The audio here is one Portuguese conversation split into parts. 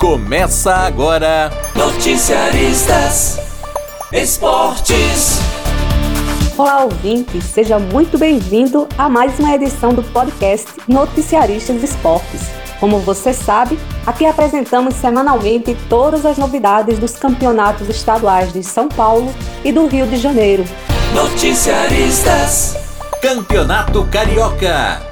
Começa agora. Noticiaristas Esportes. Olá, ouvinte, seja muito bem-vindo a mais uma edição do podcast Noticiaristas Esportes. Como você sabe, aqui apresentamos semanalmente todas as novidades dos campeonatos estaduais de São Paulo e do Rio de Janeiro. Noticiaristas. Campeonato Carioca.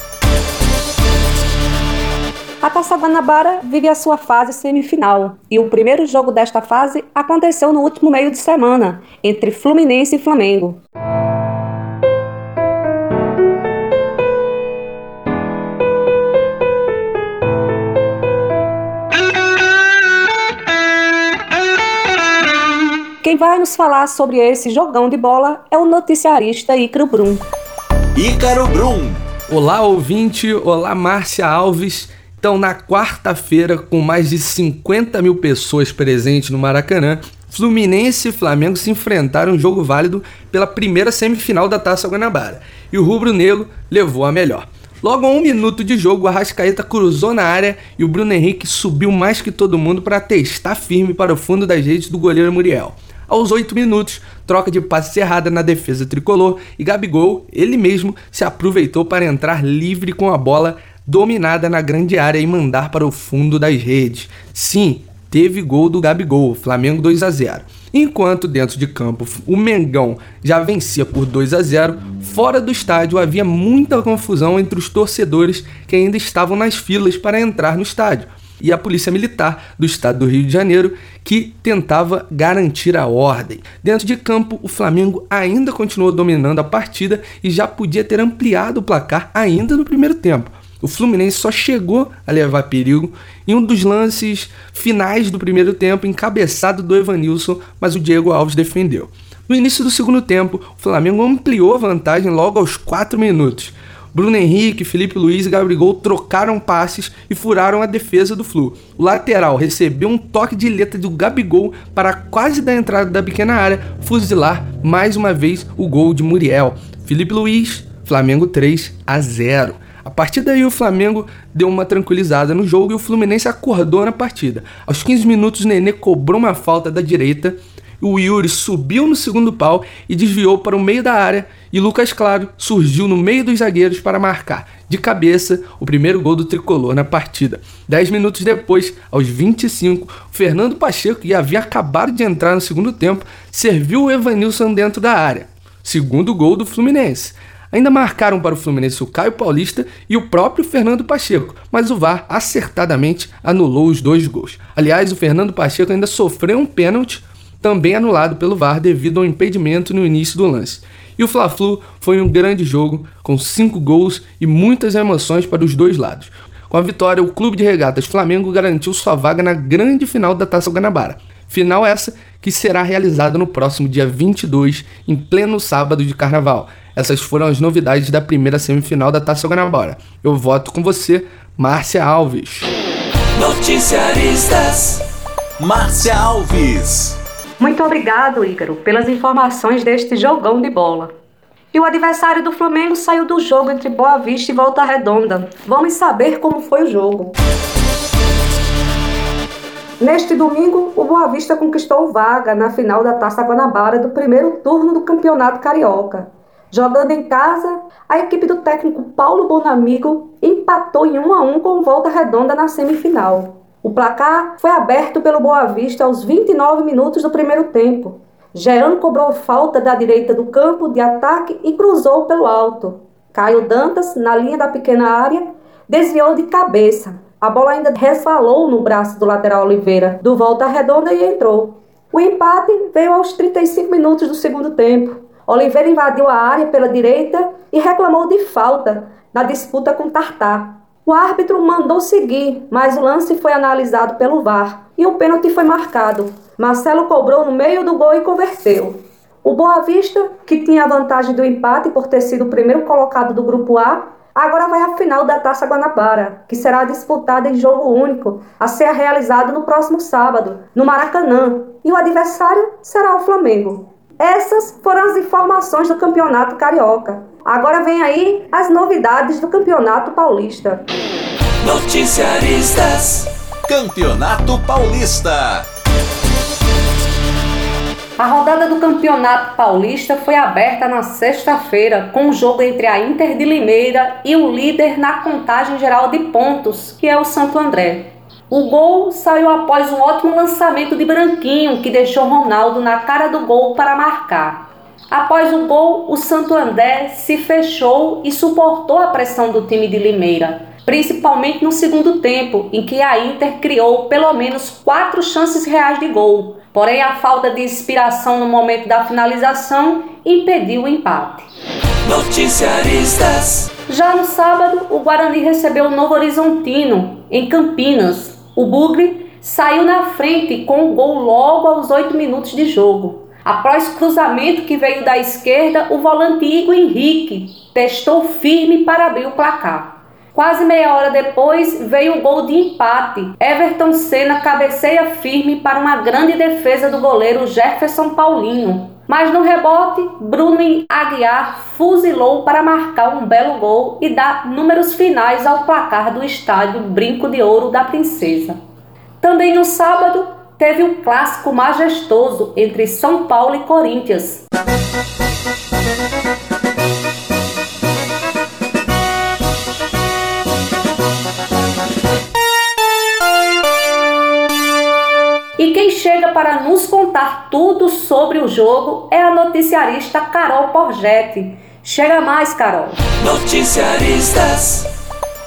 A Taça Guanabara vive a sua fase semifinal e o primeiro jogo desta fase aconteceu no último meio de semana, entre Fluminense e Flamengo. Quem vai nos falar sobre esse jogão de bola é o noticiarista Ícaro Brum. Ícaro Brum. Olá, ouvinte. Olá, Márcia Alves. Então, na quarta-feira, com mais de 50 mil pessoas presentes no Maracanã, Fluminense e Flamengo se enfrentaram um jogo válido pela primeira semifinal da Taça Guanabara. E o rubro-negro levou a melhor. Logo a um minuto de jogo, o Arrascaeta cruzou na área e o Bruno Henrique subiu mais que todo mundo para testar firme para o fundo das redes do goleiro Muriel. Aos 8 minutos, troca de passe errada na defesa tricolor e Gabigol, ele mesmo, se aproveitou para entrar livre com a bola dominada na grande área e mandar para o fundo das redes. Sim, teve gol do Gabigol, Flamengo 2 a 0. Enquanto dentro de campo o Mengão já vencia por 2 a 0, fora do estádio havia muita confusão entre os torcedores que ainda estavam nas filas para entrar no estádio e a Polícia Militar do Estado do Rio de Janeiro, que tentava garantir a ordem. Dentro de campo, o Flamengo ainda continuou dominando a partida e já podia ter ampliado o placar ainda no primeiro tempo. O Fluminense só chegou a levar perigo em um dos lances finais do primeiro tempo, encabeçado do Evanilson, mas o Diego Alves defendeu. No início do segundo tempo, o Flamengo ampliou a vantagem logo aos 4 minutos. Bruno Henrique, Felipe Luiz e Gabigol trocaram passes e furaram a defesa do Flu. O lateral recebeu um toque de letra do Gabigol para quase da entrada da pequena área fuzilar mais uma vez o gol de Muriel. Felipe Luiz, Flamengo 3 a 0. A partir daí o Flamengo deu uma tranquilizada no jogo e o Fluminense acordou na partida. Aos 15 minutos o Nenê cobrou uma falta da direita o Yuri subiu no segundo pau e desviou para o meio da área, e Lucas Claro surgiu no meio dos zagueiros para marcar, de cabeça, o primeiro gol do tricolor na partida. Dez minutos depois, aos 25, o Fernando Pacheco, que havia acabado de entrar no segundo tempo, serviu o Evanilson dentro da área. Segundo gol do Fluminense. Ainda marcaram para o Fluminense o Caio Paulista e o próprio Fernando Pacheco, mas o VAR acertadamente anulou os dois gols. Aliás, o Fernando Pacheco ainda sofreu um pênalti também anulado pelo VAR devido ao impedimento no início do lance. E o Fla-Flu foi um grande jogo, com cinco gols e muitas emoções para os dois lados. Com a vitória, o Clube de Regatas Flamengo garantiu sua vaga na grande final da Taça Guanabara. Final essa que será realizada no próximo dia 22, em pleno sábado de carnaval. Essas foram as novidades da primeira semifinal da Taça Guanabara. Eu voto com você, Márcia Alves. Noticiaristas Márcia Alves. Muito obrigado, Ícaro, pelas informações deste jogão de bola. E o adversário do Flamengo saiu do jogo entre Boa Vista e Volta Redonda. Vamos saber como foi o jogo. Neste domingo, o Boa Vista conquistou vaga na final da Taça Guanabara do primeiro turno do Campeonato Carioca. Jogando em casa, a equipe do técnico Paulo Bonamigo empatou em 1 a 1 com Volta Redonda na semifinal. O placar foi aberto pelo Boa Vista aos 29 minutos do primeiro tempo. Jean cobrou falta da direita do campo de ataque e cruzou pelo alto. Caio Dantas, na linha da pequena área, desviou de cabeça. A bola ainda resvalou no braço do lateral Oliveira, do volta redonda e entrou. O empate veio aos 35 minutos do segundo tempo. Oliveira invadiu a área pela direita e reclamou de falta na disputa com Tartar. O árbitro mandou seguir, mas o lance foi analisado pelo VAR e o pênalti foi marcado. Marcelo cobrou no meio do gol e converteu. O Boa Vista, que tinha a vantagem do empate por ter sido o primeiro colocado do grupo A, agora vai à final da Taça Guanabara, que será disputada em jogo único, a ser realizado no próximo sábado, no Maracanã, e o adversário será o Flamengo. Essas foram as informações do Campeonato Carioca. Agora vem aí as novidades do Campeonato Paulista. Noticiaristas Campeonato Paulista. A rodada do Campeonato Paulista foi aberta na sexta-feira, com o um jogo entre a Inter de Limeira e o líder na contagem geral de pontos, que é o Santo André. O gol saiu após um ótimo lançamento de Branquinho, que deixou Ronaldo na cara do gol para marcar. Após o gol, o Santo André se fechou e suportou a pressão do time de Limeira, principalmente no segundo tempo, em que a Inter criou pelo menos quatro chances reais de gol, Porém, a falta de inspiração no momento da finalização impediu o empate. Já no sábado, o Guarani recebeu o Novo Horizontino, em Campinas. O Bugre saiu na frente com o gol logo aos 8 minutos de jogo. Após cruzamento que veio da esquerda, o volante Igor Henrique testou firme para abrir o placar. Quase meia hora depois veio o gol de empate. Everton Senna cabeceia firme para uma grande defesa do goleiro Jefferson Paulinho. Mas no rebote, Bruno Aguiar fuzilou para marcar um belo gol e dar números finais ao placar do estádio Brinco de Ouro da Princesa. Também no sábado, teve um clássico majestoso entre São Paulo e Corinthians. Contar tudo sobre o jogo é a noticiarista Carol Porgetti. Chega mais, Carol. Noticiaristas.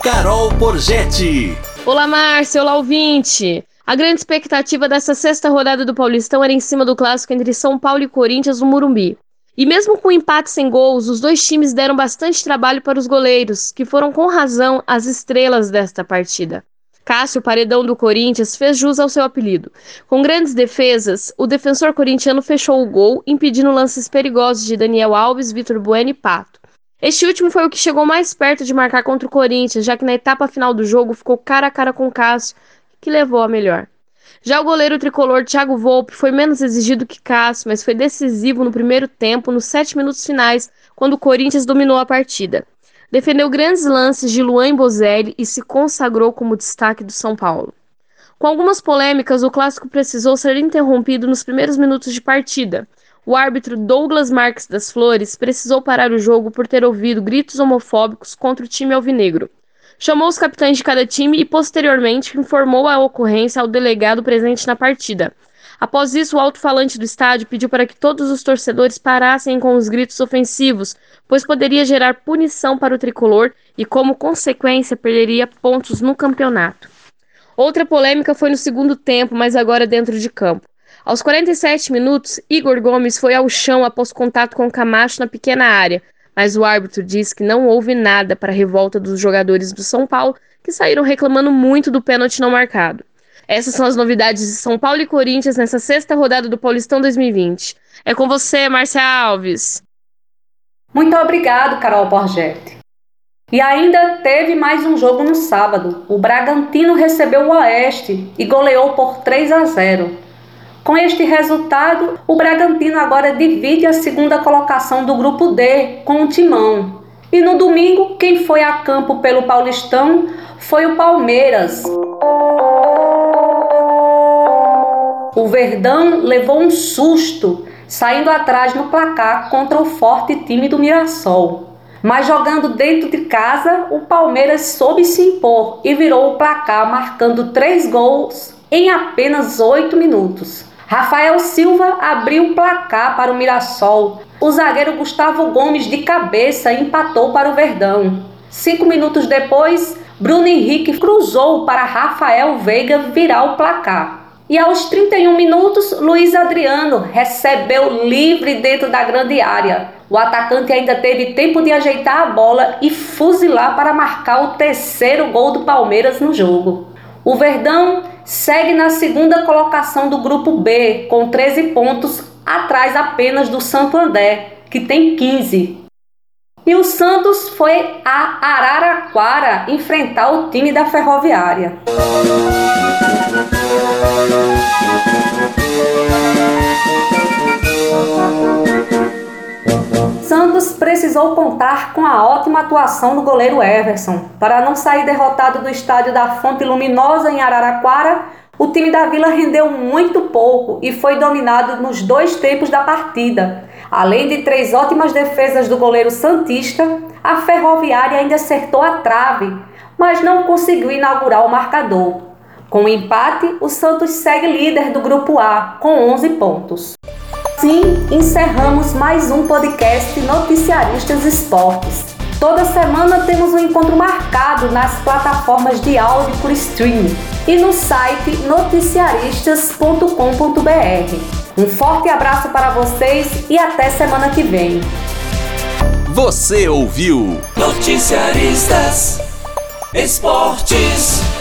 Carol Porgetti. Olá, Márcio. Olá, ouvinte. A grande expectativa dessa sexta rodada do Paulistão era em cima do clássico entre São Paulo e Corinthians no Murumbi. E mesmo com empate sem gols, os dois times deram bastante trabalho para os goleiros, que foram com razão as estrelas desta partida. Cássio, paredão do Corinthians, fez jus ao seu apelido. Com grandes defesas, o defensor corintiano fechou o gol, impedindo lances perigosos de Daniel Alves, Vitor Bueno e Pato. Este último foi o que chegou mais perto de marcar contra o Corinthians, já que na etapa final do jogo ficou cara a cara com Cássio, que levou a melhor. Já o goleiro tricolor Thiago Volpe foi menos exigido que Cássio, mas foi decisivo no primeiro tempo, nos sete minutos finais, quando o Corinthians dominou a partida. Defendeu grandes lances de Luan Bozelli e se consagrou como destaque do São Paulo. Com algumas polêmicas, o clássico precisou ser interrompido nos primeiros minutos de partida. O árbitro Douglas Marques das Flores precisou parar o jogo por ter ouvido gritos homofóbicos contra o time alvinegro. Chamou os capitães de cada time e, posteriormente, informou a ocorrência ao delegado presente na partida. Após isso, o alto-falante do estádio pediu para que todos os torcedores parassem com os gritos ofensivos, pois poderia gerar punição para o tricolor e, como consequência, perderia pontos no campeonato. Outra polêmica foi no segundo tempo, mas agora dentro de campo. Aos 47 minutos, Igor Gomes foi ao chão após contato com Camacho na pequena área, mas o árbitro disse que não houve nada para a revolta dos jogadores do São Paulo, que saíram reclamando muito do pênalti não marcado. Essas são as novidades de São Paulo e Corinthians nessa sexta rodada do Paulistão 2020. É com você, Márcia Alves. Muito obrigado, Carol Borgetti. E ainda teve mais um jogo no sábado. O Bragantino recebeu o Oeste e goleou por 3 a 0. Com este resultado, o Bragantino agora divide a segunda colocação do grupo D com o Timão. E no domingo, quem foi a campo pelo Paulistão foi o Palmeiras. O Verdão levou um susto, saindo atrás no placar contra o forte time do Mirassol. Mas jogando dentro de casa, o Palmeiras soube se impor e virou o placar, marcando três gols em apenas oito minutos. Rafael Silva abriu o placar para o Mirassol. O zagueiro Gustavo Gomes, de cabeça, empatou para o Verdão. Cinco minutos depois, Bruno Henrique cruzou para Rafael Veiga virar o placar. E aos 31 minutos, Luiz Adriano recebeu livre dentro da grande área. O atacante ainda teve tempo de ajeitar a bola e fuzilar para marcar o terceiro gol do Palmeiras no jogo. O Verdão segue na segunda colocação do grupo B, com 13 pontos, atrás apenas do Santo André, que tem 15. E o Santos foi a Araraquara enfrentar o time da Ferroviária. Santos precisou contar com a ótima atuação do goleiro Everson. Para não sair derrotado do estádio da Fonte Luminosa em Araraquara, o time da Vila rendeu muito pouco e foi dominado nos dois tempos da partida. Além de três ótimas defesas do goleiro Santista, a Ferroviária ainda acertou a trave, mas não conseguiu inaugurar o marcador. Com o empate, o Santos segue líder do Grupo A, com 11 pontos. Assim, encerramos mais um podcast Noticiaristas Esportes. Toda semana temos um encontro marcado nas plataformas de áudio por streaming e no site noticiaristas.com.br. Um forte abraço para vocês e até semana que vem. Você ouviu Noticiaristas Esportes.